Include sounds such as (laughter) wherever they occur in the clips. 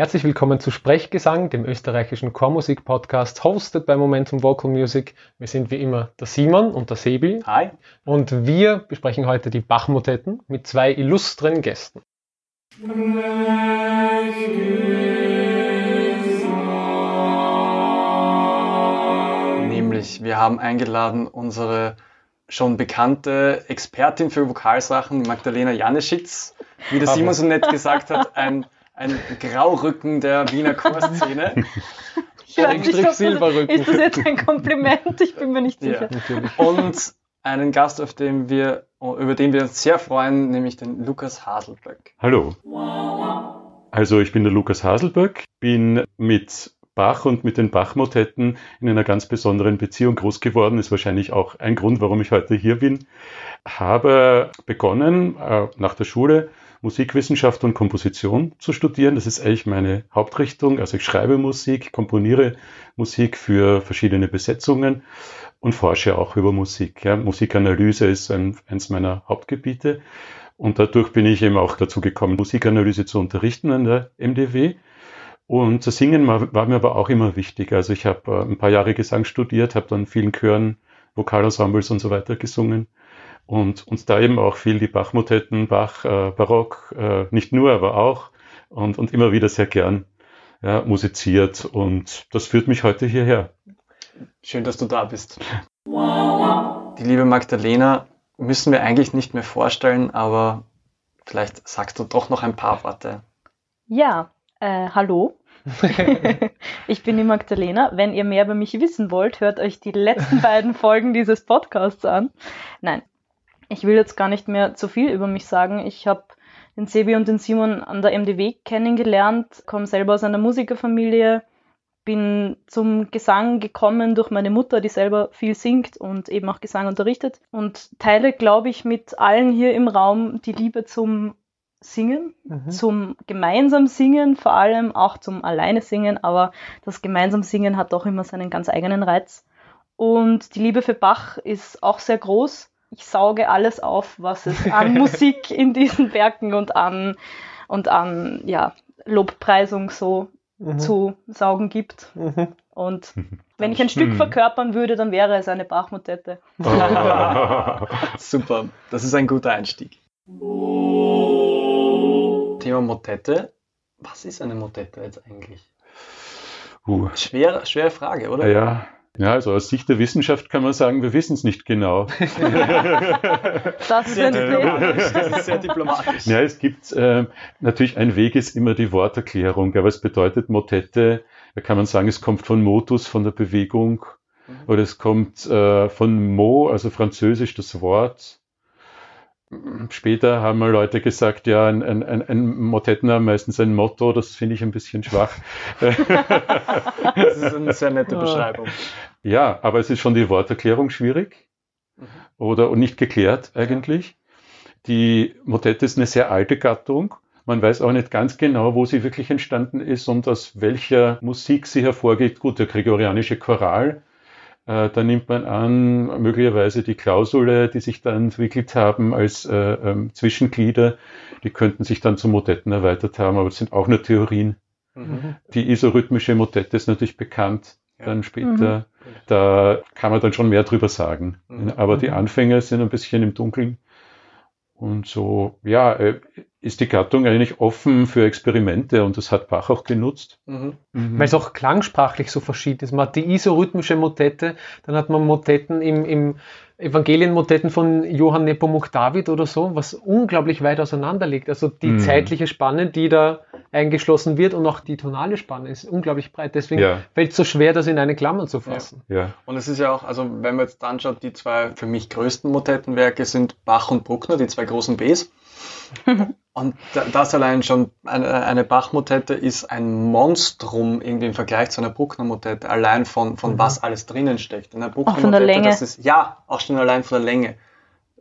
Herzlich willkommen zu Sprechgesang, dem österreichischen Chormusik-Podcast, hosted bei Momentum Vocal Music. Wir sind wie immer der Simon und der Sebi. Hi. Und wir besprechen heute die Bach-Motetten mit zwei illustren Gästen. Nämlich, wir haben eingeladen unsere schon bekannte Expertin für Vokalsachen, Magdalena Janeschitz. Wie der Simon so nett gesagt hat, ein, ein Graurücken der Wiener Chorszene. (laughs) Ich weiß nicht, ob das, ist das jetzt ein Kompliment? Ich bin mir nicht sicher. Ja, Und einen Gast, auf den wir, über den wir uns sehr freuen, nämlich den Lukas Haselböck. Hallo. Also ich bin der Lukas Haselböck, bin mit Bach und mit den Bach-Motetten in einer ganz besonderen Beziehung groß geworden, ist wahrscheinlich auch ein Grund, warum ich heute hier bin. Habe begonnen äh, nach der Schule Musikwissenschaft und Komposition zu studieren. Das ist eigentlich meine Hauptrichtung. Also ich schreibe Musik, komponiere Musik für verschiedene Besetzungen und forsche auch über Musik. Ja. Musikanalyse ist ein, eins meiner Hauptgebiete. Und dadurch bin ich eben auch dazu gekommen, Musikanalyse zu unterrichten an der MDW. Und das Singen war, war mir aber auch immer wichtig. Also ich habe äh, ein paar Jahre Gesang studiert, habe dann vielen Chören, Vokalensembles und so weiter gesungen. Und uns da eben auch viel die Bach-Motetten, Bach, äh, Barock, äh, nicht nur, aber auch. Und, und immer wieder sehr gern ja, musiziert. Und das führt mich heute hierher. Schön, dass du da bist. Die liebe Magdalena müssen wir eigentlich nicht mehr vorstellen, aber vielleicht sagst du doch noch ein paar Worte. Ja, äh, hallo. (laughs) ich bin die Magdalena. Wenn ihr mehr über mich wissen wollt, hört euch die letzten beiden Folgen dieses Podcasts an. Nein, ich will jetzt gar nicht mehr zu viel über mich sagen. Ich habe den Sebi und den Simon an der MDW kennengelernt, komme selber aus einer Musikerfamilie, bin zum Gesang gekommen durch meine Mutter, die selber viel singt und eben auch Gesang unterrichtet und teile, glaube ich, mit allen hier im Raum die Liebe zum Singen, mhm. zum gemeinsam Singen, vor allem auch zum Alleine Singen, aber das gemeinsam Singen hat doch immer seinen ganz eigenen Reiz. Und die Liebe für Bach ist auch sehr groß. Ich sauge alles auf, was es an (laughs) Musik in diesen Werken und an, und an ja, Lobpreisung so mhm. zu saugen gibt. Mhm. Und (laughs) wenn ich ein Stück mhm. verkörpern würde, dann wäre es eine Bachmotette. Oh. (laughs) Super, das ist ein guter Einstieg. Thema Motette. Was ist eine Motette jetzt eigentlich? Uh. Schwere, schwere Frage, oder? Ja, ja, also aus Sicht der Wissenschaft kann man sagen, wir wissen es nicht genau. (laughs) das, ist sehr diplomatisch. das ist sehr diplomatisch. Ja, es gibt äh, natürlich ein Weg ist immer die Worterklärung. Aber es bedeutet Motette, da kann man sagen, es kommt von Motus, von der Bewegung, mhm. oder es kommt äh, von Mo, also französisch das Wort. Später haben mal Leute gesagt, ja, ein, ein, ein, ein Motetten haben meistens ein Motto, das finde ich ein bisschen schwach. das ist eine sehr nette Beschreibung. Ja, aber es ist schon die Worterklärung schwierig mhm. oder nicht geklärt eigentlich. Die Motette ist eine sehr alte Gattung. Man weiß auch nicht ganz genau, wo sie wirklich entstanden ist und aus welcher Musik sie hervorgeht. Gut, der gregorianische Choral äh, da nimmt man an, möglicherweise die Klausule, die sich dann entwickelt haben als äh, ähm, Zwischenglieder, die könnten sich dann zu Motetten erweitert haben, aber das sind auch nur Theorien. Mhm. Die isorhythmische Motette ist natürlich bekannt, ja. dann später. Mhm. Da kann man dann schon mehr drüber sagen. Mhm. Aber die mhm. Anfänge sind ein bisschen im Dunkeln. Und so, ja, äh, ist die Gattung eigentlich offen für Experimente und das hat Bach auch genutzt. Mhm. Mhm. Weil es auch klangsprachlich so verschieden ist. Man hat die isorhythmische Motette, dann hat man Motetten im, im Evangelienmotetten von Johann Nepomuk David oder so, was unglaublich weit auseinander liegt. Also die mhm. zeitliche Spanne, die da eingeschlossen wird und auch die tonale Spanne ist unglaublich breit. Deswegen ja. fällt es so schwer, das in eine Klammer zu fassen. Ja. ja. Und es ist ja auch, also wenn man jetzt anschaut, die zwei für mich größten Motettenwerke sind Bach und Bruckner, die zwei großen Bs. (laughs) Und das allein schon, eine, eine Bach-Motette ist ein Monstrum irgendwie im Vergleich zu einer Bruckner-Motette, allein von, von mhm. was alles drinnen steckt. In Bruckner auch von der Länge. Das ist, ja, auch schon allein von der Länge.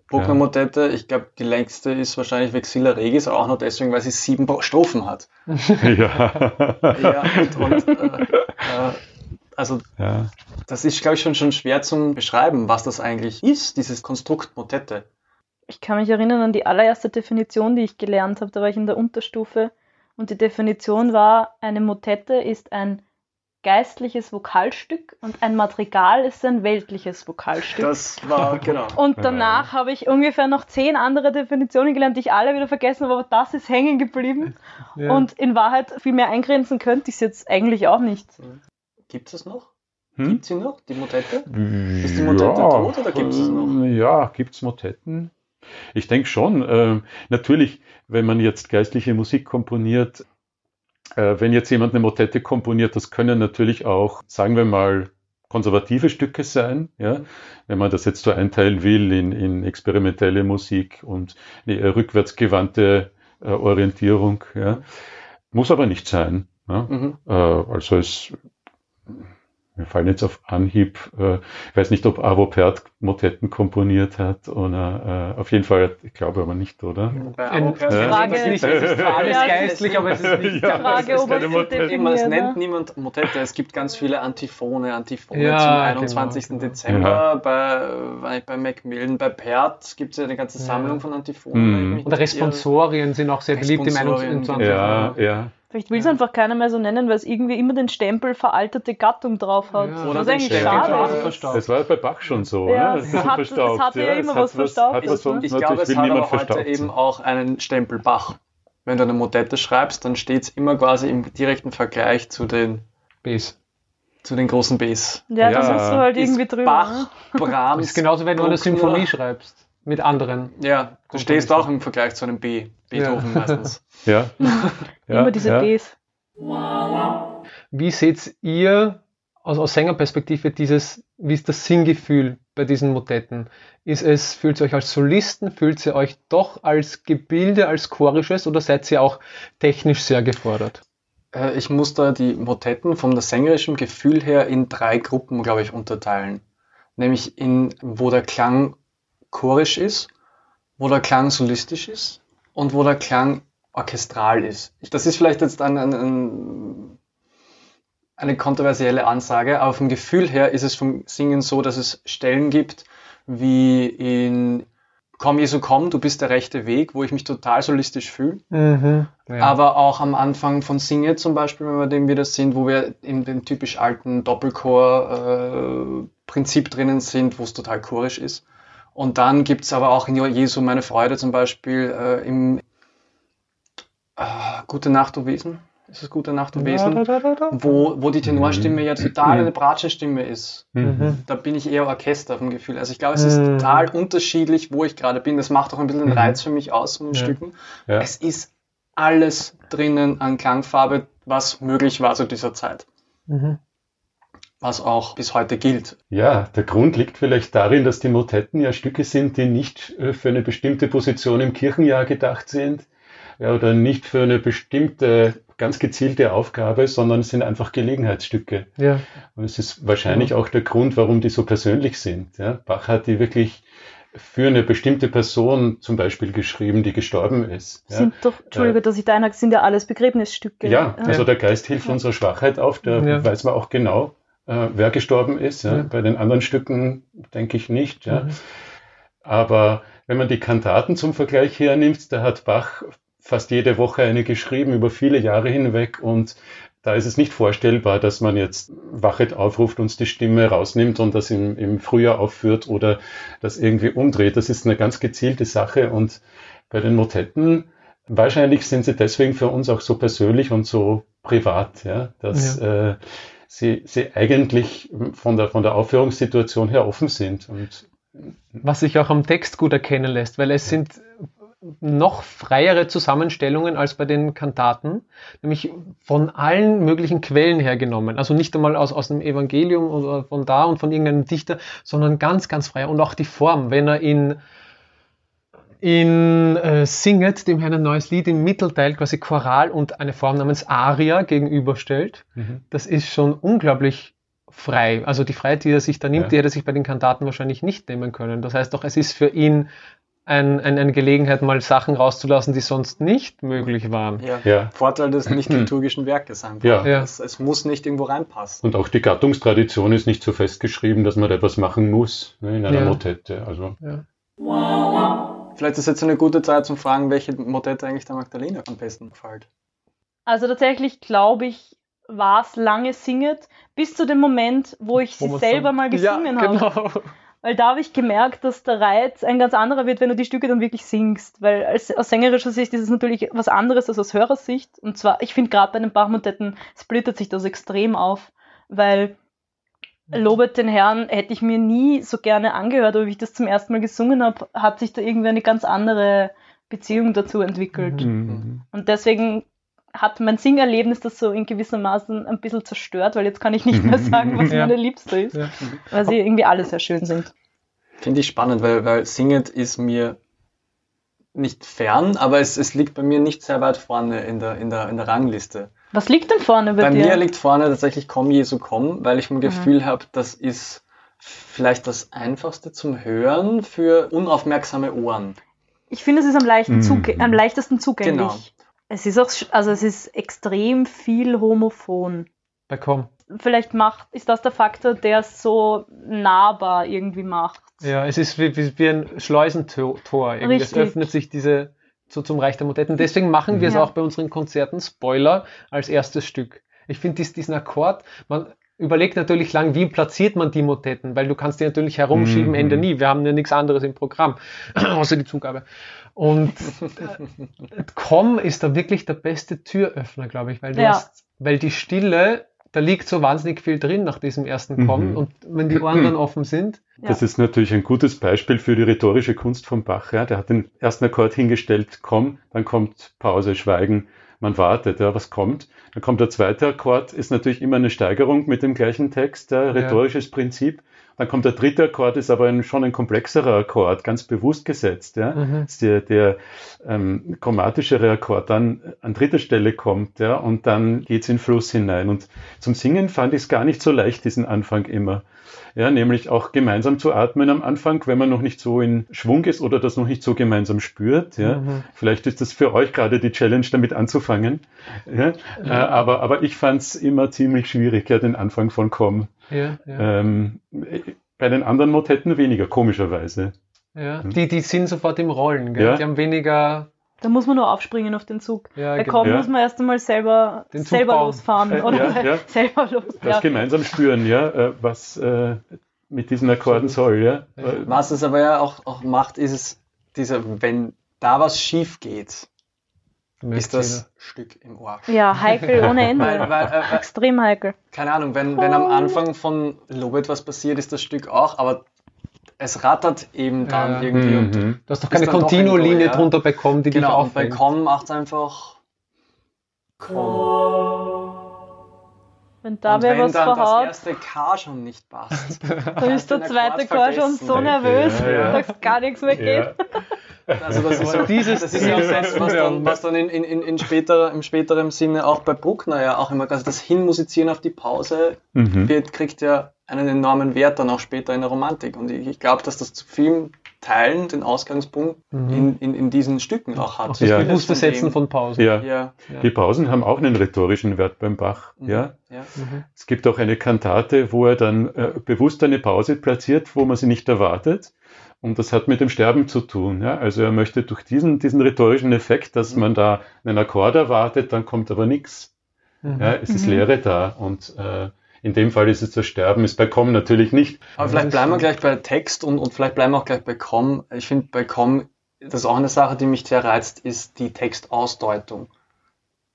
Bruckner-Motette, ich glaube, die längste ist wahrscheinlich Vexilla Regis, auch nur deswegen, weil sie sieben Strophen hat. (laughs) ja. ja und, und äh, äh, also ja. das ist, glaube ich, schon, schon schwer zu beschreiben, was das eigentlich ist, dieses Konstrukt Motette ich kann mich erinnern an die allererste Definition, die ich gelernt habe. Da war ich in der Unterstufe und die Definition war, eine Motette ist ein geistliches Vokalstück und ein Madrigal ist ein weltliches Vokalstück. Das war, (laughs) genau. Und danach habe ich ungefähr noch zehn andere Definitionen gelernt, die ich alle wieder vergessen habe, aber das ist hängen geblieben. Ja. Und in Wahrheit viel mehr eingrenzen könnte ich es jetzt eigentlich auch nicht. Gibt es noch? Hm? Gibt sie noch, die Motette? Ist die Motette tot oder gibt's es noch? Ja, gibt es Motetten? Ich denke schon. Ähm, natürlich, wenn man jetzt geistliche Musik komponiert, äh, wenn jetzt jemand eine Motette komponiert, das können natürlich auch, sagen wir mal, konservative Stücke sein, ja, wenn man das jetzt so einteilen will in, in experimentelle Musik und eine rückwärtsgewandte äh, Orientierung, ja. Muss aber nicht sein. Ja. Mhm. Äh, also es, mir fallen jetzt auf Anhieb, äh, ich weiß nicht, ob Avo Pärt Motetten komponiert hat oder äh, auf jeden Fall, ich glaube aber nicht, oder? Bei Avo Pärt- Ja. Frage- Es ist nicht, es ist zwar alles Ja, geistlich, aber es ist nicht. Ja, Frage, das ist ob es keine Motette. Es definiert, nennt ne? niemand Motette. Es gibt ganz viele Antiphone, Antiphone Ja, zum genau, 21. genau. Dezember. Ja. Bei, bei Macmillan, bei Perth gibt es ja eine ganze Ja. Sammlung von Antiphonen. Mhm. nicht Responsorien sind auch sehr beliebt im Responsorien, 21. Ja, ja. Vielleicht will es einfach keiner mehr so nennen, weil es irgendwie immer den Stempel veraltete Gattung drauf hat. Ja. Oder was den eigentlich Stempel schade ist. verstaubt. Das war bei Bach schon so, Ja, ne? es Ein bisschen hat- verstaubt, hatte ja immer hat was Verstaubtes, Hat was sonst Ich glaube, es will hat aber heute verstaubt eben auch einen Stempel Bach. Wenn du eine Motette schreibst, dann steht es immer quasi im direkten Vergleich zu den, Bs. zu den großen Bs. Ja, Ja. musst du halt Ist irgendwie drüber. Bach, ne? Brahms. Das ist genauso, wenn du eine. Symphonie schreibst. Mit anderen. Ja, du stehst auch im Vergleich zu einem B. Beethoven Ja. meistens. (laughs) Ja. (laughs) ja. immer diese ja. Bs. Wie seht ihr aus, aus Sängerperspektive dieses, wie ist das Singgefühl bei diesen Motetten? Ist es, fühlt ihr euch als Solisten, fühlt ihr euch doch als Gebilde, als chorisches oder seid ihr auch technisch sehr gefordert? Äh, Ich muss da die Motetten vom sängerischen Gefühl her in drei Gruppen, glaube ich, unterteilen. Nämlich in, wo der Klang chorisch ist, wo der Klang solistisch ist und wo der Klang orchestral ist. Das ist vielleicht jetzt ein, ein, ein, eine kontroversielle Ansage, aber vom Gefühl her ist es vom Singen so, dass es Stellen gibt, wie in Komm Jesu komm, du bist der rechte Weg, wo ich mich total solistisch fühle. Mhm. Ja. Aber auch am Anfang von Singe zum Beispiel, wenn wir dem wieder sind, wo wir in dem typisch alten Doppelchor-Prinzip drinnen sind, wo es total chorisch ist. Und dann gibt es aber auch in Jesu meine Freude zum Beispiel äh, im äh, Gute Nacht, du Wesen. Ist es Gute Nacht, du Wesen? Wo, wo die Tenorstimme ja total eine Bratschenstimme ist. Mhm. Da bin ich eher Orchester vom Gefühl. Also ich glaube, es ist Mhm. total unterschiedlich, wo ich gerade bin. Das macht auch ein bisschen den Mhm. Reiz für mich aus von den Ja. Stücken. Ja. Es ist alles drinnen an Klangfarbe, was möglich war zu dieser Zeit. Mhm. Was auch bis heute gilt. Ja, der Grund liegt vielleicht darin, dass die Motetten ja Stücke sind, die nicht äh, für eine bestimmte Position im Kirchenjahr gedacht sind ja, oder nicht für eine bestimmte ganz gezielte Aufgabe, sondern es sind einfach Gelegenheitsstücke. Ja. Und es ist wahrscheinlich auch der Grund, warum die so persönlich sind. Ja. Bach hat die wirklich für eine bestimmte Person zum Beispiel geschrieben, die gestorben ist. Ja. Sind doch, Entschuldige, dass ich da einhake, sind ja alles Begräbnisstücke. Ja, also der Geist hilft unserer Schwachheit auf, da Ja. weiß man auch genau, äh, wer gestorben ist. Ja. Ja. Bei den anderen Stücken denke ich nicht. Ja. Mhm. Aber wenn man die Kantaten zum Vergleich hernimmt, da hat Bach fast jede Woche eine geschrieben über viele Jahre hinweg und da ist es nicht vorstellbar, dass man jetzt Wachet aufruft, uns die Stimme rausnimmt und das im, im Frühjahr aufführt oder das irgendwie umdreht. Das ist eine ganz gezielte Sache und bei den Motetten, wahrscheinlich sind sie deswegen für uns auch so persönlich und so privat, ja, dass Äh, sie, sie eigentlich von der, von der Aufführungssituation her offen sind und Was sich auch am Text gut erkennen lässt, weil es sind noch freiere Zusammenstellungen als bei den Kantaten, nämlich von allen möglichen Quellen hergenommen. Also nicht einmal aus, aus dem Evangelium oder von da und von irgendeinem Dichter, sondern ganz, ganz frei. Und auch die Form, wenn er in, in äh, Singet, dem Herrn ein neues Lied im Mittelteil quasi Choral und eine Form namens Aria gegenüberstellt, das ist schon unglaublich frei. Also die Freiheit, die er sich da nimmt, Ja. die hätte er sich bei den Kantaten wahrscheinlich nicht nehmen können. Das heißt doch, es ist für ihn ein, ein, eine Gelegenheit, mal Sachen rauszulassen, die sonst nicht möglich waren. Ja. Ja. Vorteil des nicht (clears throat) liturgischen Werkes einfach. Ja. Ja. Es, es muss nicht irgendwo reinpassen. Und auch die Gattungstradition ist nicht so festgeschrieben, dass man da etwas machen muss ne, in einer Ja. Motette. Also Ja. Vielleicht ist jetzt eine gute Zeit zum Fragen, welche Motette eigentlich der Magdalena am besten gefällt. Also tatsächlich glaube ich, war es lange singet, bis zu dem Moment, wo ich Wo sie selber dann- mal gesungen ja, habe. genau. Weil da habe ich gemerkt, dass der Reiz ein ganz anderer wird, wenn du die Stücke dann wirklich singst. Weil als, aus sängerischer Sicht ist es natürlich was anderes als aus Hörersicht. Und zwar, ich finde gerade bei den Bachmotetten splittert sich das extrem auf, weil Lobet den Herrn hätte ich mir nie so gerne angehört, aber wie ich das zum ersten Mal gesungen habe, hat sich da irgendwie eine ganz andere Beziehung dazu entwickelt. Mhm. Und deswegen hat mein Singerlebnis das so in gewissermaßen ein bisschen zerstört, weil jetzt kann ich nicht mehr (laughs) sagen, was Ja. meine Liebste ist, Ja. weil sie irgendwie alle sehr schön sind. Finde ich spannend, weil, weil Singet ist mir nicht fern, aber es, es liegt bei mir nicht sehr weit vorne in der, in der, in der Rangliste. Was liegt denn vorne bei, Bei dir? mir liegt vorne tatsächlich Komm Jesu Komm, weil ich ein Gefühl habe, das ist vielleicht das einfachste zum Hören für unaufmerksame Ohren. ich finde, es ist am, leichten Mhm. am leichtesten zugänglich. Genau. Es ist auch, also es ist extrem viel homophon. Bei Komm. Vielleicht macht, ist das der Faktor, der es so nahbar irgendwie macht. Ja, es ist wie, wie, wie ein Schleusentor. Irgendwie. Es öffnet sich diese so zum Reich der Motetten. Deswegen machen wir es Ja. auch bei unseren Konzerten Spoiler als erstes Stück. Ich finde dies, diesen Akkord, man überlegt natürlich lang, wie platziert man die Motetten, weil du kannst die natürlich herumschieben, Mhm. Ende nie. Wir haben ja nichts anderes im Programm, (clears throat) außer die Zugabe. Und (laughs) äh, Komm ist da wirklich der beste Türöffner, glaube ich, weil du Ja. hast, weil die Stille, da liegt so wahnsinnig viel drin nach diesem ersten Komm Mhm. und wenn die Ohren dann offen sind, Das Ja. ist natürlich ein gutes Beispiel für die rhetorische Kunst von Bach. Ja. Der hat den ersten Akkord hingestellt, komm, dann kommt Pause, Schweigen, man wartet, ja, was kommt. Dann kommt der zweite Akkord, ist natürlich immer eine Steigerung mit dem gleichen Text, ja, rhetorisches Prinzip. Dann kommt der dritte Akkord, ist aber ein, schon ein komplexerer Akkord, ganz bewusst gesetzt. Ja. Mhm. Der, der ähm, chromatischere Akkord dann an dritter Stelle kommt ja, und dann geht's in Fluss hinein. Und zum Singen fand ich es gar nicht so leicht, diesen Anfang immer. Ja, nämlich auch gemeinsam zu atmen am Anfang, wenn man noch nicht so in Schwung ist oder das noch nicht so gemeinsam spürt. Ja. Mhm. Vielleicht ist das für euch gerade die Challenge, damit anzufangen. Ja. Äh, aber, aber ich fand es immer ziemlich schwierig, ja, den Anfang von Com. Ja, ja. Ähm, bei den anderen Motetten weniger, komischerweise. Ja, die, die sind sofort im Rollen, gell? Ja. Die haben weniger. Da muss man nur aufspringen auf den Zug. Ja, Bei genau. Komm Ja. muss man erst einmal selber, selber bauen. losfahren. Äh, Oder ja, ja. (laughs) selber los. Das Ja. gemeinsam spüren, ja, äh, was äh, mit diesen Akkorden soll, ja. Äh, Was es aber ja auch, auch macht, ist es, dieser, wenn da was schief geht, ist das Stück im Ohr. ja, heikel ohne Ende. (laughs) Weil, weil, äh, äh, Extrem heikel. keine Ahnung, wenn, wenn am Anfang von Lobet was passiert, ist das Stück auch, aber es rattert eben dann Ja. irgendwie und mhm. Du hast doch keine Continuo-Linie ja. drunter bekommen, die dich genau, und bei. Com macht es einfach Com. Wenn da und wer was dann das verhaut, erste K schon nicht passt, (laughs) dann ist der zweite Chor schon so nervös, Ja, ja. dass gar nichts mehr geht. Ja. Also das ist, Aber so, dieses das ist ja auch das, was dann, was dann in, in, in, späterer, im späteren Sinne auch bei Bruckner ja auch immer, also das Hinmusizieren auf die Pause Mhm. wird, kriegt ja einen enormen Wert dann auch später in der Romantik. Und ich, ich glaube, dass das zu vielen Teilen den Ausgangspunkt Mhm. in, in, in diesen Stücken auch hat. Auch das Ja. bewusste Setzen von Pausen. Ja. Ja. Die Pausen haben auch einen rhetorischen Wert beim Bach. Mhm. Ja. ja. Mhm. Es gibt auch eine Kantate, wo er dann äh, bewusst eine Pause platziert, wo man sie nicht erwartet. Und das hat mit dem Sterben zu tun. Ja? Also er möchte durch diesen, diesen rhetorischen Effekt, dass Mhm. man da einen Akkord erwartet, dann kommt aber nichts. Mhm. Ja, es ist Mhm. Leere da. Und äh, in dem Fall ist es das Sterben, ist bei Com natürlich nicht. Aber vielleicht bleiben wir gleich bei Text und, und vielleicht bleiben wir auch gleich bei Com. Ich finde bei Com, das ist auch eine Sache, die mich sehr reizt, ist die Textausdeutung.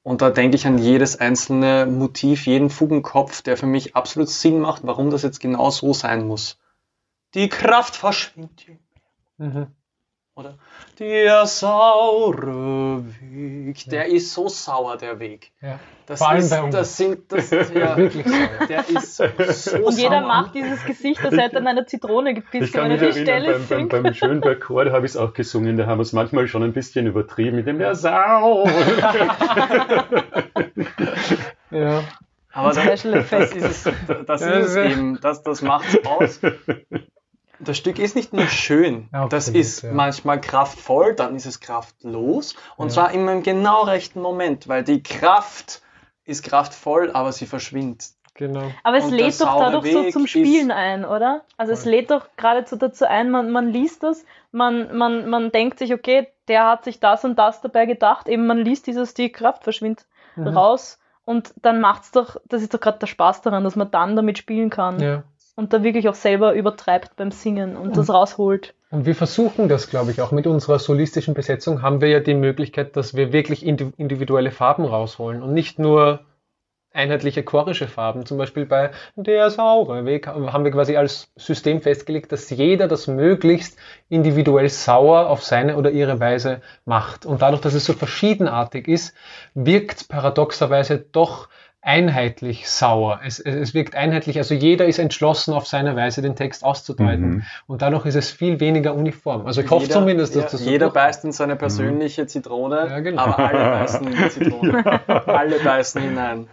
Und da denke ich an jedes einzelne Motiv, jeden Fugenkopf, der für mich absolut Sinn macht, warum das jetzt genau so sein muss. Die Kraft verschwindet. Mhm. Oder der saure Weg. Der ist so sauer, der Weg. Ja. Das, Vor allem ist, bei uns. das sind, das, (laughs) ja, Wirklich so. der ist so (laughs) Und jeder sauer. macht dieses Gesicht, als hätte er an einer Zitrone Ich gepisst, kann mich erinnern, Stelle beim, beim, singt. beim Schönberg-Chor, da habe ich es auch gesungen, da haben wir es manchmal schon ein bisschen übertrieben mit dem der Sau. (laughs) Ja. Aber da, Special Effects. das ist es, das ist es eben, das, das macht es aus. Das Stück ist nicht nur schön, (laughs) Ja, das absolut, ist ja. manchmal kraftvoll, dann ist es kraftlos und Ja. zwar immer im genau rechten Moment, weil die Kraft ist kraftvoll, aber sie verschwindet. Genau. Aber es Und lädt doch dadurch so Weg zum ist- Spielen ein, oder? Also es Voll. lädt doch geradezu dazu ein, man, man liest das, man, man, man denkt sich, okay, der hat sich das und das dabei gedacht, eben man liest dieses, die Kraft verschwindet. mhm. raus und dann macht's doch, das ist doch gerade der Spaß daran, dass man dann damit spielen kann. Ja. Und da wirklich auch selber übertreibt beim Singen und, und das rausholt. Und wir versuchen das, glaube ich, auch mit unserer solistischen Besetzung haben wir ja die Möglichkeit, dass wir wirklich individuelle Farben rausholen und nicht nur einheitliche chorische Farben. Zum Beispiel bei Der saure Weg haben wir quasi als System festgelegt, dass jeder das möglichst individuell sauer auf seine oder ihre Weise macht. Und dadurch, dass es so verschiedenartig ist, wirkt paradoxerweise doch einheitlich sauer. Es, es wirkt einheitlich, also jeder ist entschlossen auf seine Weise den Text auszudeuten. Mhm. Und dadurch ist es viel weniger uniform. Also ich hoffe jeder, zumindest, dass ja, das so Jeder beißt in seine persönliche mhm. Zitrone, ja, genau. aber alle beißen in die (laughs) Zitrone. alle beißen hinein.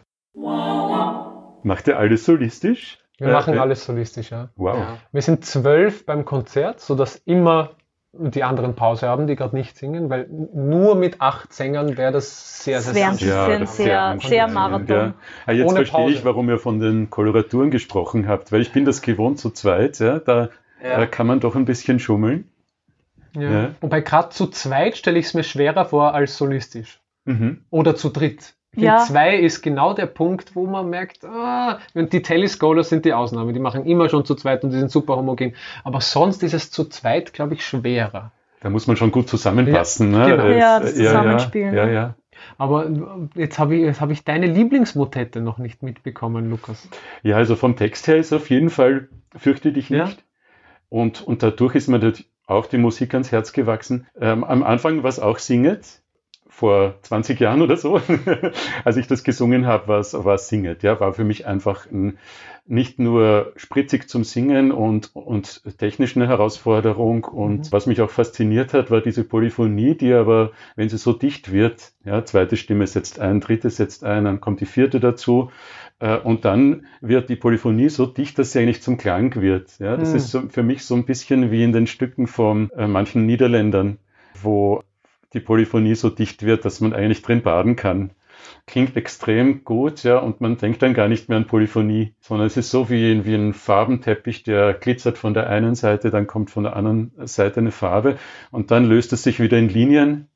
Macht ihr alles solistisch? Wir äh, machen äh, alles solistisch, ja. Wow. Wir sind zwölf beim Konzert, sodass immer die anderen Pause haben, die gerade nicht singen, weil nur mit acht Sängern wäre das sehr, sehr, sehr, ja, sehr, sehr, sehr Marathon. Ja. Ah, jetzt Ohne verstehe Pause. ich, warum ihr von den Koloraturen gesprochen habt, weil ich bin das gewohnt zu zweit, ja, da ja. kann man doch ein bisschen schummeln. Ja. ja. Wobei gerade zu zweit stelle ich es mir schwerer vor als solistisch. Mhm. Oder zu dritt. Ich ja. zwei ist genau der Punkt, wo man merkt, ah, die Telescholars sind die Ausnahme, die machen immer schon zu zweit und die sind super homogen. Aber sonst ist es zu zweit, glaube ich, schwerer. Da muss man schon gut zusammenpassen. Ja, ne? genau. ja das Zusammenspielen. Ja, ja. ja. Aber jetzt habe ich, hab ich deine Lieblingsmotette noch nicht mitbekommen, Lukas. Ja, also vom Text her ist auf jeden Fall Fürchte dich nicht. Ja. Und, und dadurch ist mir auch die Musik ans Herz gewachsen. Ähm, am Anfang, was auch singet, vor 20 Jahren oder so, (laughs) als ich das gesungen habe, was was singet. Ja, war für mich einfach ein, nicht nur spritzig zum Singen und, und technisch eine Herausforderung. Und mhm. was mich auch fasziniert hat, war diese Polyphonie, die aber, wenn sie so dicht wird, ja, zweite Stimme setzt ein, dritte setzt ein, dann kommt die vierte dazu. Äh, und dann wird die Polyphonie so dicht, dass sie eigentlich zum Klang wird. Ja, das mhm. ist so, für mich so ein bisschen wie in den Stücken von äh, manchen Niederländern, wo die Polyphonie so dicht wird, dass man eigentlich drin baden kann. Klingt extrem gut, ja, und man denkt dann gar nicht mehr an Polyphonie, sondern es ist so wie, wie ein Farbenteppich, der glitzert von der einen Seite, dann kommt von der anderen Seite eine Farbe und dann löst es sich wieder in Linien.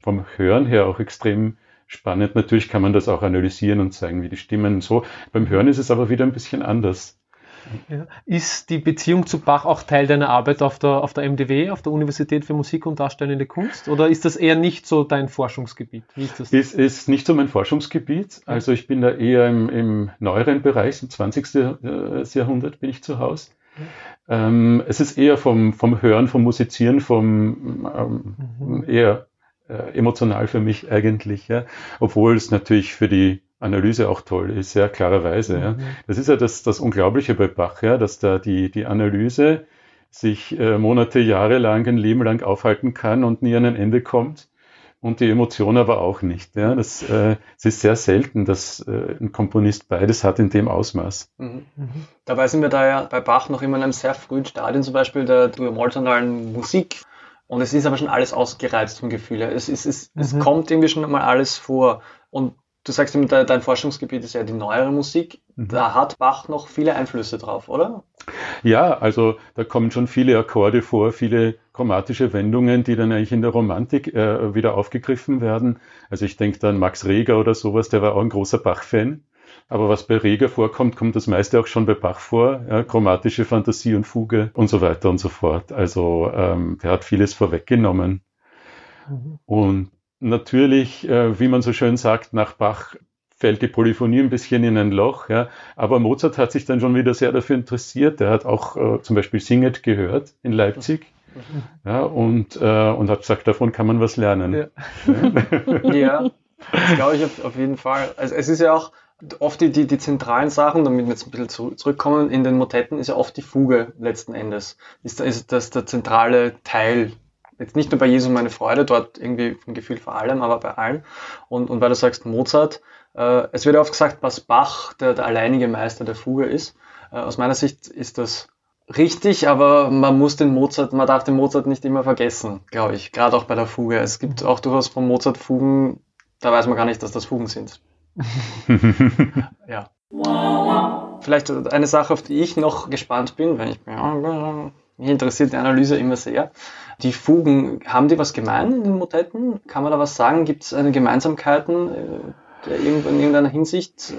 Vom Hören her auch extrem spannend. Natürlich kann man das auch analysieren und zeigen, wie die Stimmen so. Beim Hören ist es aber wieder ein bisschen anders. Ja. Ist die Beziehung zu Bach auch Teil deiner Arbeit auf der, auf der MDW, auf der Universität für Musik und Darstellende Kunst? Oder ist das eher nicht so dein Forschungsgebiet? Wie ist das? Es ist nicht so mein Forschungsgebiet. Also ich bin da eher im, im neueren Bereich, im 20. Äh, Jahrhundert bin ich zu Hause. Ähm, es ist eher vom, vom Hören, vom Musizieren, vom ähm, mhm. eher äh, emotional für mich eigentlich, ja. Obwohl es natürlich für die Analyse auch toll ist, ja, klarerweise. Ja. Mhm. Das ist ja das, das Unglaubliche bei Bach, ja, dass da die, die Analyse sich äh, Monate, Jahre lang, ein Leben lang aufhalten kann und nie an ein Ende kommt. Und die Emotion aber auch nicht. Ja. Das, äh, es ist sehr selten, dass äh, ein Komponist beides hat in dem Ausmaß. Mhm. Mhm. Dabei sind wir da ja bei Bach noch immer in einem sehr frühen Stadion, zum Beispiel der duomolltonalen Musik. Und es ist aber schon alles ausgereizt vom Gefühl her. Es, es, es, mhm. es kommt irgendwie schon mal alles vor. Und Du sagst eben, dein Forschungsgebiet ist ja die neuere Musik. Mhm. Da hat Bach noch viele Einflüsse drauf, oder? Ja, also da kommen schon viele Akkorde vor, viele chromatische Wendungen, die dann eigentlich in der Romantik äh, wieder aufgegriffen werden. Also ich denke dann Max Reger oder sowas, der war auch ein großer Bach-Fan. Aber was bei Reger vorkommt, kommt das meiste auch schon bei Bach vor. Ja, chromatische Fantasie und Fuge und so weiter und so fort. Also ähm, der hat vieles vorweggenommen. Mhm. Und natürlich, äh, wie man so schön sagt, nach Bach fällt die Polyphonie ein bisschen in ein Loch. Ja. Aber Mozart hat sich dann schon wieder sehr dafür interessiert. Er hat auch äh, zum Beispiel Singet gehört in Leipzig. Ja, und, äh, und hat gesagt, davon kann man was lernen. Ja, (laughs) ja das glaube ich auf, auf, jeden Fall. Also es ist ja auch oft die, die, die zentralen Sachen, damit wir jetzt ein bisschen zurückkommen, in den Motetten ist ja oft die Fuge letzten Endes. Ist, ist das der zentrale Teil jetzt nicht nur bei Jesu meine Freude, dort irgendwie vom Gefühl vor allem, aber bei allen. Und, und weil du sagst Mozart, äh, es wird oft gesagt, dass Bach der, der alleinige Meister der Fuge ist. Äh, aus meiner Sicht ist das richtig, aber man muss den Mozart, man darf den Mozart nicht immer vergessen, glaube ich, gerade auch bei der Fuge. Es gibt auch durchaus von Mozart Fugen, da weiß man gar nicht, dass das Fugen sind. (laughs) ja. Vielleicht eine Sache, auf die ich noch gespannt bin, wenn ich mich interessiert die Analyse immer sehr. Die Fugen, haben die was gemein in den Motetten? Kann man da was sagen? Gibt es Gemeinsamkeiten? in irgendeiner Hinsicht?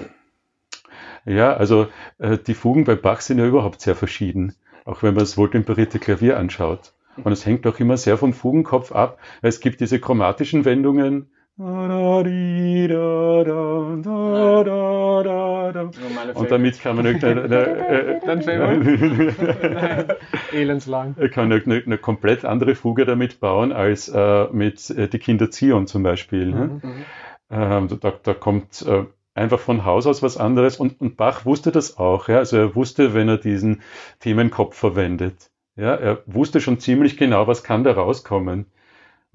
Ja, also äh, die Fugen bei Bach sind ja überhaupt sehr verschieden, auch wenn man das wohltemperierte Klavier anschaut. Und es hängt auch immer sehr vom Fugenkopf ab. Es gibt diese chromatischen Wendungen. Und damit kann man (laughs) eine, Elendslang. kann eine, eine, komplett andere Fuge damit bauen als äh, mit äh, die Kinder Zion zum Beispiel. Ne? Mhm. Ähm, da, da kommt äh, einfach von Haus aus was anderes und, und Bach wusste das auch. Ja? Also er wusste, wenn er diesen Themenkopf verwendet. Ja, er wusste schon ziemlich genau, was kann da rauskommen.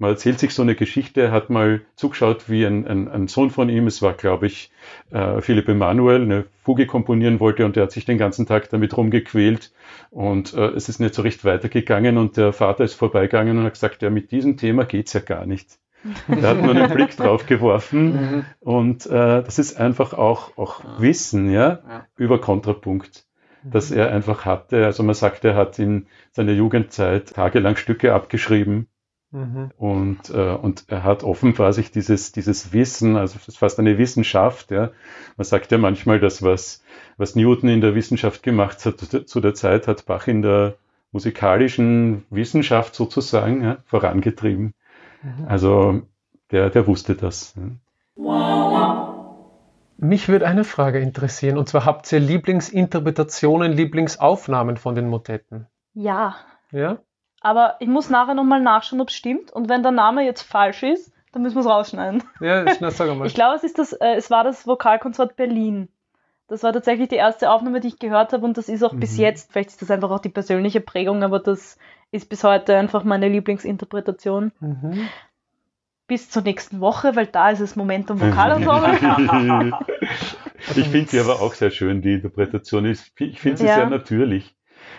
Man erzählt sich so eine Geschichte, hat mal zugeschaut, wie ein, ein, ein Sohn von ihm, es war, glaube ich, äh, Philipp Emanuel, eine Fuge komponieren wollte und der hat sich den ganzen Tag damit rumgequält und äh, es ist nicht so recht weitergegangen und der Vater ist vorbeigegangen und hat gesagt, ja, mit diesem Thema geht's ja gar nicht. Er hat nur einen (laughs) Blick drauf geworfen mhm. und äh, das ist einfach auch, auch Wissen, ja, über Kontrapunkt das er einfach hatte. Also man sagt, er hat in seiner Jugendzeit tagelang Stücke abgeschrieben. Mhm. Und, äh, und er hat offenbar sich dieses, dieses Wissen, also es ist fast eine Wissenschaft, ja. Man sagt ja manchmal, dass was, was Newton in der Wissenschaft gemacht hat zu der Zeit, hat Bach in der musikalischen Wissenschaft sozusagen ja, vorangetrieben. Mhm. Also der, der wusste das. Ja. Mich würde eine Frage interessieren, und zwar habt ihr Lieblingsinterpretationen, Lieblingsaufnahmen von den Motetten? Ja. Ja? Aber ich muss nachher nochmal nachschauen, ob es stimmt. Und wenn der Name jetzt falsch ist, dann müssen wir es rausschneiden. Ja, schnell, sag mal. (laughs) Ich glaube, es, ist das, äh, es war das Vokalkonzert Berlin. Das war tatsächlich die erste Aufnahme, die ich gehört habe und das ist auch mhm. bis jetzt, vielleicht ist das einfach auch die persönliche Prägung, aber das ist bis heute einfach meine Lieblingsinterpretation. Mhm bis zur nächsten Woche, weil da ist es Momentum Vokalensemble. (laughs) ich finde sie aber auch sehr schön, die Interpretation. Ich, ich finde sie ja. sehr natürlich.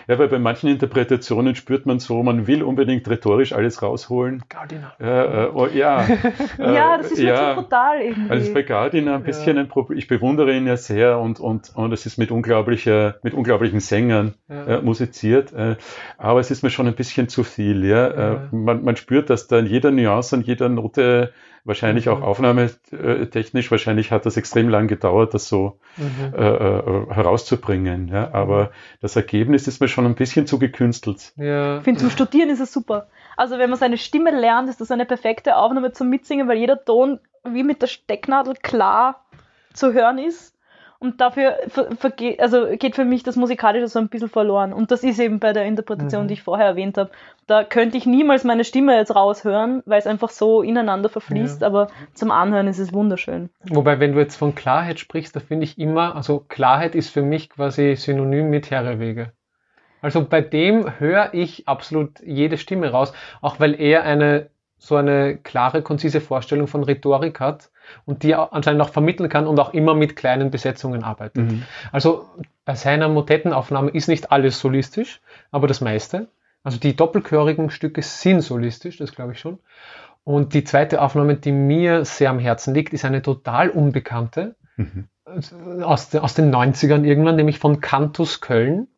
Ja, weil bei manchen Interpretationen spürt man so, man will unbedingt rhetorisch alles rausholen. Gardiner. Äh, äh, oh, ja. (laughs) ja, das ist ja, so brutal irgendwie. Also bei Gardiner ein bisschen ja. ein Problem. Ich bewundere ihn ja sehr und, und, und es ist mit unglaublicher, mit unglaublichen Sängern ja. äh, musiziert. Äh, aber es ist mir schon ein bisschen zu viel, ja. Äh, man, man spürt, dass da in jeder Nuance und jeder Note wahrscheinlich mhm. auch aufnahmetechnisch, wahrscheinlich hat das extrem lang gedauert, das so mhm. äh, äh, herauszubringen. Ja? Aber das Ergebnis ist mir schon ein bisschen zu gekünstelt. Ja. Ich finde, zum Studieren ist es super. Also wenn man seine Stimme lernt, ist das eine perfekte Aufnahme zum Mitsingen, weil jeder Ton wie mit der Stecknadel klar zu hören ist. Und dafür also geht für mich das Musikalische so ein bisschen verloren. Und das ist eben bei der Interpretation, mhm. die ich vorher erwähnt habe. Da könnte ich niemals meine Stimme jetzt raushören, weil es einfach so ineinander verfließt, ja. aber zum Anhören ist es wunderschön. Wobei, wenn du jetzt von Klarheit sprichst, da finde ich immer, also Klarheit ist für mich quasi synonym mit Herrewege. Also bei dem höre ich absolut jede Stimme raus, auch weil er eine so eine klare, konzise Vorstellung von Rhetorik hat und die anscheinend auch vermitteln kann und auch immer mit kleinen Besetzungen arbeitet. Mhm. Also bei seiner Motettenaufnahme ist nicht alles solistisch, aber das meiste. Also die doppelchörigen Stücke sind solistisch, das glaube ich schon. Und die zweite Aufnahme, die mir sehr am Herzen liegt, ist eine total unbekannte mhm. aus, aus den 90ern irgendwann, nämlich von Cantus Köln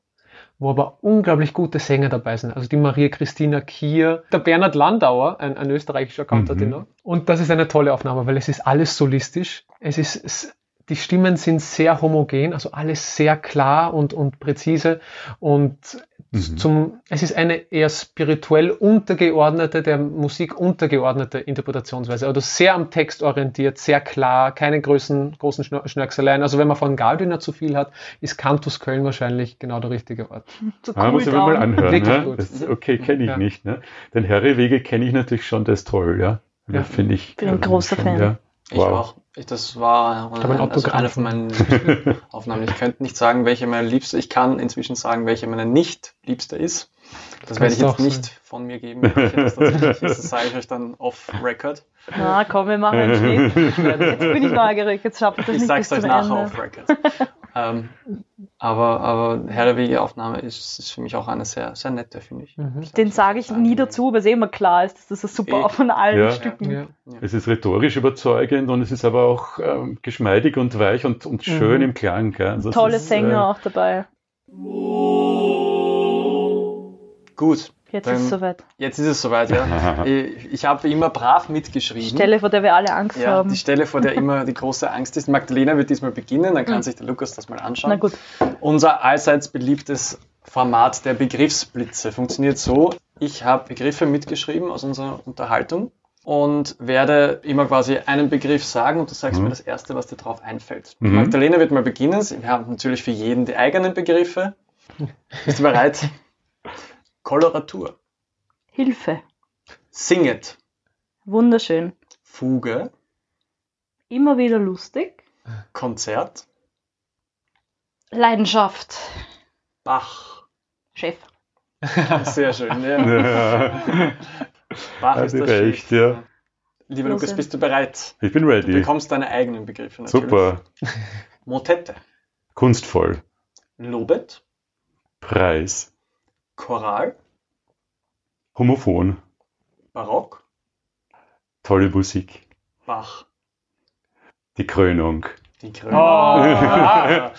wo aber unglaublich gute Sänger dabei sind. Also die Maria Christina Kier, der Bernhard Landauer, ein, ein österreichischer Kantatenor. Mhm. Und das ist eine tolle Aufnahme, weil es ist alles solistisch. Es ist, die Stimmen sind sehr homogen, also alles sehr klar und, und präzise. Und Mhm. Zum, es ist eine eher spirituell untergeordnete, der Musik untergeordnete Interpretationsweise, also sehr am Text orientiert, sehr klar, keine großen, großen Schnörkseleien. Also wenn man von Galdiner zu viel hat, ist Cantus Köln wahrscheinlich genau der richtige Ort. So ah, cool muss ich mir mal anhören. Ne? Das, okay, kenne ich ja. nicht. Ne? Den Herrewege kenne ich natürlich schon, der ist toll, ja. ja. Finde ich. Bin ein großer schon, Fan. Ja. Ich wow. auch. Ich, das war ein also eine von meinen Aufnahmen. Ich könnte nicht sagen, welche meine liebste. Ich kann inzwischen sagen, welche meine nicht liebste ist. Das werde ich jetzt nicht sein. von mir geben, welche das tatsächlich ist. Das sage ich euch dann off record. Na komm, wir machen einen Schnitt. (laughs) Jetzt bin ich neugierig. Jetzt schafft das ich nicht sag's euch nachher off record. Ähm, aber, aber Herr der Wege-Aufnahme ist, ist für mich auch eine sehr, sehr nette, finde ich. Mhm. Den sage ich nie dazu, weil es eh immer klar ist, dass das ist super e von allen ja. Stücken. Ja. Ja. Es ist rhetorisch überzeugend und es ist aber auch ähm, geschmeidig und weich und, und schön mhm. im Klang. Also Tolle ist, Sänger äh, auch dabei. Gut. Jetzt Dann- ist es soweit. Jetzt ist es soweit, ja. (laughs) ich ich habe immer brav mitgeschrieben. Stelle, vor der wir alle Angst ja, haben. die Stelle, vor der immer die große Angst ist. Magdalena wird diesmal beginnen, dann kann sich der Lukas das mal anschauen. Na gut. Unser allseits beliebtes Format der Begriffsblitze funktioniert so. Ich habe Begriffe mitgeschrieben aus unserer Unterhaltung und werde immer quasi einen Begriff sagen und du sagst Mhm. mir das Erste, was dir drauf einfällt. Mhm. Magdalena wird mal beginnen. Wir haben natürlich für jeden die eigenen Begriffe. Bist du bereit? (laughs) Koloratur. Hilfe. Singet. Wunderschön. Fuge. Immer wieder lustig. Konzert. Leidenschaft. Bach. Chef. (laughs) Sehr schön. Ja. Ja. Bach Hast ist du der recht, Chef. ja. Lieber. Lukas, bist du bereit? Ich bin Du ready. bekommst deine eigenen Begriffe natürlich. Super. Motette. Kunstvoll. Lobet. Preis. Choral. Homophon. Barock. Tolle Musik. Bach. Die Krönung. Die Krönung. Oh.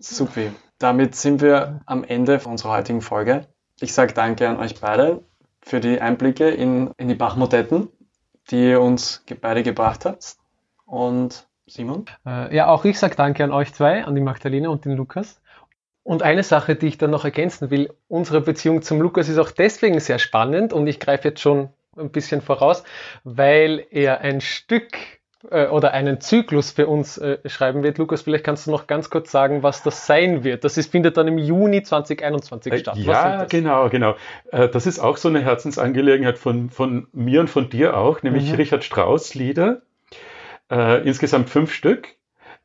Supi. Damit sind wir am Ende unserer heutigen Folge. Ich sage danke an euch beide für die Einblicke in, in die Bachmotetten, die ihr uns beide gebracht habt. Und Simon? Äh, ja, auch ich sage Danke an euch zwei, an die Magdalena und den Lukas. Und eine Sache, die ich dann noch ergänzen will, unsere Beziehung zum Lukas ist auch deswegen sehr spannend und ich greife jetzt schon ein bisschen voraus, weil er ein Stück äh, oder einen Zyklus für uns äh, schreiben wird. Lukas, vielleicht kannst du noch ganz kurz sagen, was das sein wird. Das ist, findet dann im Juni 2021 statt. Was Äh, Ja, genau, genau. Äh, Das ist auch so eine Herzensangelegenheit von, von mir und von dir auch, nämlich Mhm. Richard Strauss Lieder. Äh, insgesamt fünf Stück.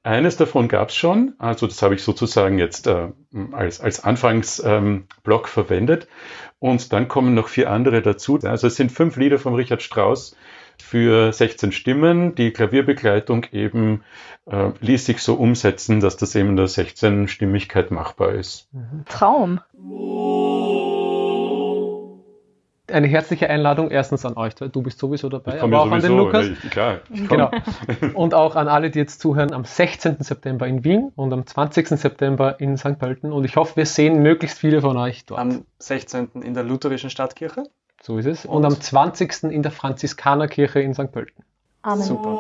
Eines davon gab es schon, also das habe ich sozusagen jetzt äh, als, als Anfangsblock ähm, verwendet. Und dann kommen noch vier andere dazu. Also es sind fünf Lieder von Richard Strauss für 16 Stimmen. Die Klavierbegleitung eben äh, ließ sich so umsetzen, dass das eben in der 16-Stimmigkeit machbar ist. Traum. Eine herzliche Einladung erstens an euch. Du bist sowieso dabei, Ich komme aber ja auch an den sowieso, Lukas. ich, klar. ich. Genau. (laughs) Und auch an alle, die jetzt zuhören, am 16. September in Wien und am 20. September in St. Pölten. Und ich hoffe, wir sehen möglichst viele von euch dort. Am 16. in der lutherischen Stadtkirche. so ist es. Und am 20. in der Franziskanerkirche in St. Pölten. Amen. Super.